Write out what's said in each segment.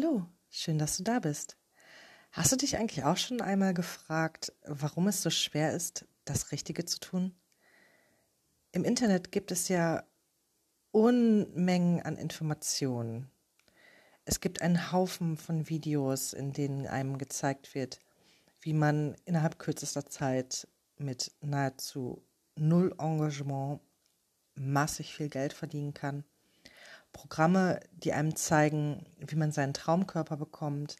Hallo, schön, dass du da bist. Hast du dich eigentlich auch schon einmal gefragt, warum es so schwer ist, das Richtige zu tun? Im Internet gibt es ja Unmengen an Informationen. Es gibt einen Haufen von Videos, in denen einem gezeigt wird, wie man innerhalb kürzester Zeit mit nahezu null Engagement massig viel Geld verdienen kann. Programme, die einem zeigen, wie man seinen Traumkörper bekommt,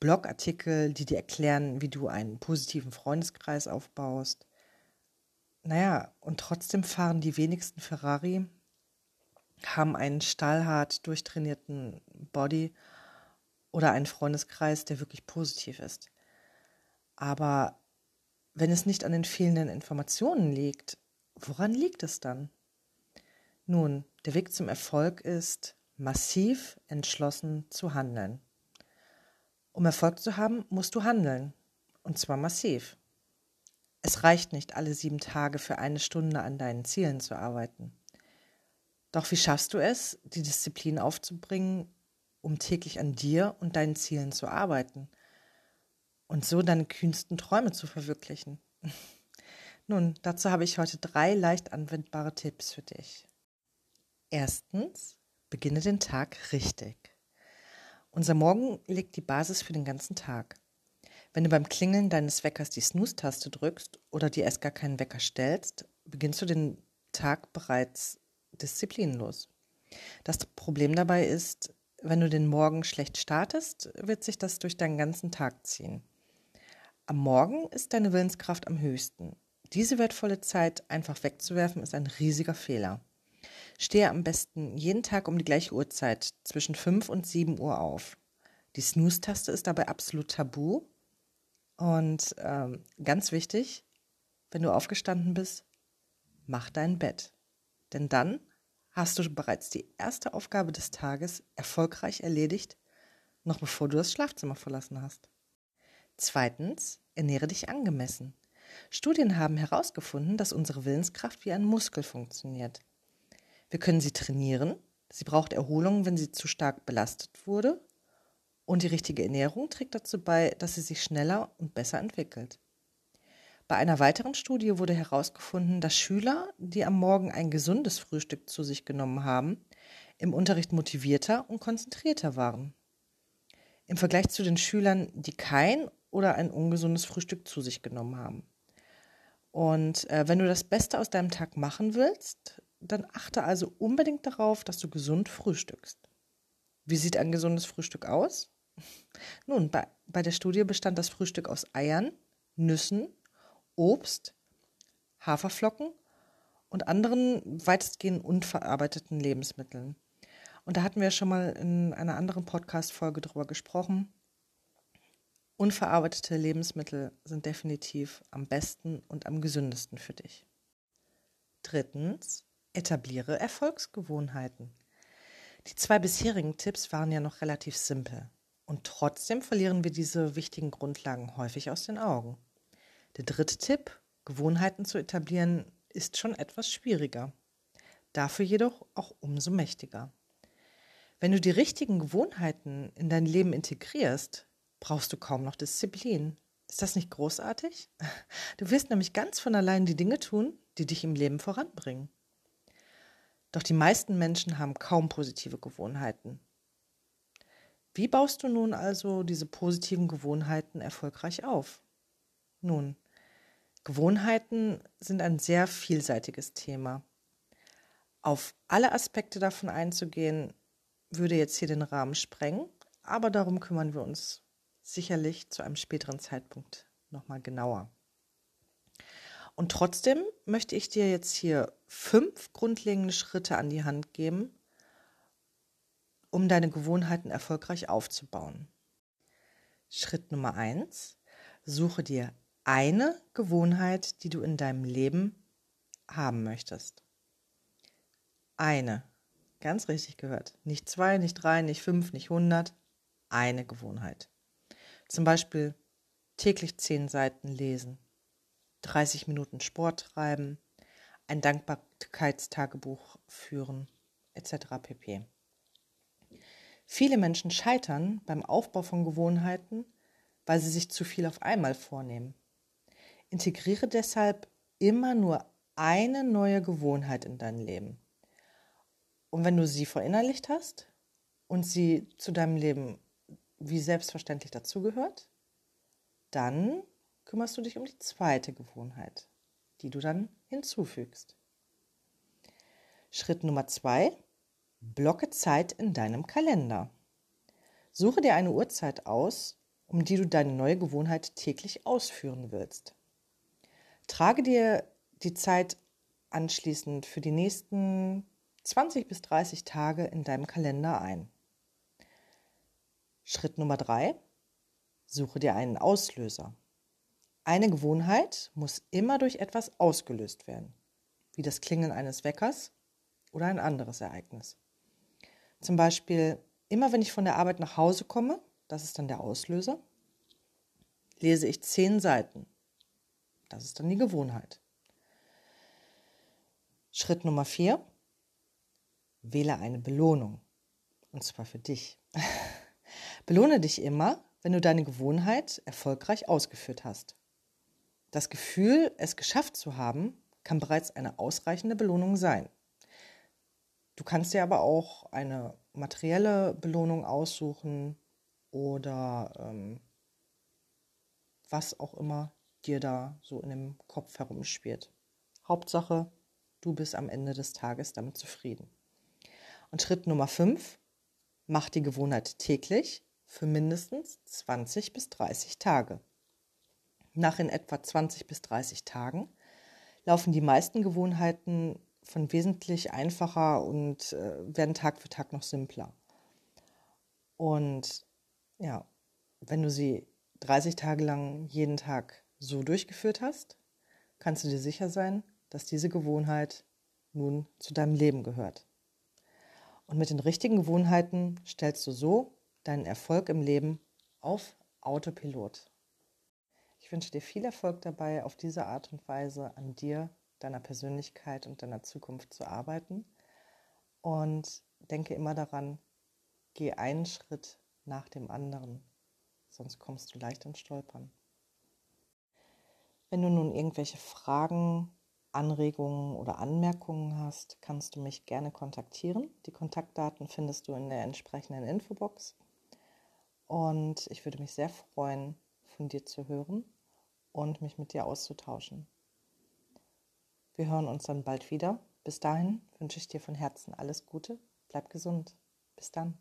Blogartikel, die dir erklären, wie du einen positiven Freundeskreis aufbaust. Naja, und trotzdem fahren die wenigsten Ferrari, haben einen stahlhart durchtrainierten Body oder einen Freundeskreis, der wirklich positiv ist. Aber wenn es nicht an den fehlenden Informationen liegt, woran liegt es dann? Nun, der Weg zum Erfolg ist, massiv entschlossen zu handeln. Um Erfolg zu haben, musst du handeln. Und zwar massiv. Es reicht nicht, alle sieben Tage für eine Stunde an deinen Zielen zu arbeiten. Doch wie schaffst du es, die Disziplin aufzubringen, um täglich an dir und deinen Zielen zu arbeiten und so deine kühnsten Träume zu verwirklichen? Nun, dazu habe ich heute drei leicht anwendbare Tipps für dich. Erstens, beginne den Tag richtig. Unser Morgen legt die Basis für den ganzen Tag. Wenn du beim Klingeln deines Weckers die Snooze-Taste drückst oder dir erst gar keinen Wecker stellst, beginnst du den Tag bereits disziplinlos. Das Problem dabei ist, wenn du den Morgen schlecht startest, wird sich das durch deinen ganzen Tag ziehen. Am Morgen ist deine Willenskraft am höchsten. Diese wertvolle Zeit einfach wegzuwerfen, ist ein riesiger Fehler. Stehe am besten jeden Tag um die gleiche Uhrzeit zwischen 5 und 7 Uhr auf. Die Snooze-Taste ist dabei absolut tabu. Und ähm, ganz wichtig, wenn du aufgestanden bist, mach dein Bett. Denn dann hast du bereits die erste Aufgabe des Tages erfolgreich erledigt, noch bevor du das Schlafzimmer verlassen hast. Zweitens, ernähre dich angemessen. Studien haben herausgefunden, dass unsere Willenskraft wie ein Muskel funktioniert. Wir können sie trainieren. Sie braucht Erholung, wenn sie zu stark belastet wurde. Und die richtige Ernährung trägt dazu bei, dass sie sich schneller und besser entwickelt. Bei einer weiteren Studie wurde herausgefunden, dass Schüler, die am Morgen ein gesundes Frühstück zu sich genommen haben, im Unterricht motivierter und konzentrierter waren. Im Vergleich zu den Schülern, die kein oder ein ungesundes Frühstück zu sich genommen haben. Und äh, wenn du das Beste aus deinem Tag machen willst, dann achte also unbedingt darauf, dass du gesund frühstückst. Wie sieht ein gesundes Frühstück aus? Nun, bei, bei der Studie bestand das Frühstück aus Eiern, Nüssen, Obst, Haferflocken und anderen weitestgehend unverarbeiteten Lebensmitteln. Und da hatten wir schon mal in einer anderen Podcast-Folge drüber gesprochen. Unverarbeitete Lebensmittel sind definitiv am besten und am gesündesten für dich. Drittens, Etabliere Erfolgsgewohnheiten. Die zwei bisherigen Tipps waren ja noch relativ simpel. Und trotzdem verlieren wir diese wichtigen Grundlagen häufig aus den Augen. Der dritte Tipp, Gewohnheiten zu etablieren, ist schon etwas schwieriger. Dafür jedoch auch umso mächtiger. Wenn du die richtigen Gewohnheiten in dein Leben integrierst, brauchst du kaum noch Disziplin. Ist das nicht großartig? Du wirst nämlich ganz von allein die Dinge tun, die dich im Leben voranbringen. Doch die meisten Menschen haben kaum positive Gewohnheiten. Wie baust du nun also diese positiven Gewohnheiten erfolgreich auf? Nun, Gewohnheiten sind ein sehr vielseitiges Thema. Auf alle Aspekte davon einzugehen, würde jetzt hier den Rahmen sprengen, aber darum kümmern wir uns sicherlich zu einem späteren Zeitpunkt nochmal genauer. Und trotzdem möchte ich dir jetzt hier fünf grundlegende Schritte an die Hand geben, um deine Gewohnheiten erfolgreich aufzubauen. Schritt Nummer eins: Suche dir eine Gewohnheit, die du in deinem Leben haben möchtest. Eine. Ganz richtig gehört. Nicht zwei, nicht drei, nicht fünf, nicht hundert. Eine Gewohnheit. Zum Beispiel täglich zehn Seiten lesen 30 Minuten Sport treiben, ein Dankbarkeitstagebuch führen, etc. pp. Viele Menschen scheitern beim Aufbau von Gewohnheiten, weil sie sich zu viel auf einmal vornehmen. Integriere deshalb immer nur eine neue Gewohnheit in dein Leben. Und wenn du sie verinnerlicht hast und sie zu deinem Leben wie selbstverständlich dazugehört, dann kümmerst du dich um die zweite Gewohnheit, die du dann hinzufügst. Schritt Nummer zwei, blocke Zeit in deinem Kalender. Suche dir eine Uhrzeit aus, um die du deine neue Gewohnheit täglich ausführen willst. Trage dir die Zeit anschließend für die nächsten 20 bis 30 Tage in deinem Kalender ein. Schritt Nummer drei, suche dir einen Auslöser. Eine Gewohnheit muss immer durch etwas ausgelöst werden, wie das Klingeln eines Weckers oder ein anderes Ereignis. Zum Beispiel, immer wenn ich von der Arbeit nach Hause komme, das ist dann der Auslöser, lese ich zehn Seiten. Das ist dann die Gewohnheit. Schritt Nummer vier, wähle eine Belohnung. Und zwar für dich. Belohne dich immer, wenn du deine Gewohnheit erfolgreich ausgeführt hast. Das Gefühl, es geschafft zu haben, kann bereits eine ausreichende Belohnung sein. Du kannst dir aber auch eine materielle Belohnung aussuchen oder ähm, was auch immer dir da so in dem Kopf herumspielt. Hauptsache, du bist am Ende des Tages damit zufrieden. Und Schritt Nummer 5, mach die Gewohnheit täglich für mindestens 20 bis 30 Tage. Nach in etwa 20 bis 30 Tagen laufen die meisten Gewohnheiten von wesentlich einfacher und äh, werden Tag für Tag noch simpler. Und ja, wenn du sie 30 Tage lang jeden Tag so durchgeführt hast, kannst du dir sicher sein, dass diese Gewohnheit nun zu deinem Leben gehört. Und mit den richtigen Gewohnheiten stellst du so deinen Erfolg im Leben auf Autopilot. Ich wünsche dir viel Erfolg dabei, auf diese Art und Weise an dir, deiner Persönlichkeit und deiner Zukunft zu arbeiten. Und denke immer daran, geh einen Schritt nach dem anderen, sonst kommst du leicht ins Stolpern. Wenn du nun irgendwelche Fragen, Anregungen oder Anmerkungen hast, kannst du mich gerne kontaktieren. Die Kontaktdaten findest du in der entsprechenden Infobox. Und ich würde mich sehr freuen, von dir zu hören und mich mit dir auszutauschen. Wir hören uns dann bald wieder. Bis dahin wünsche ich dir von Herzen alles Gute. Bleib gesund. Bis dann.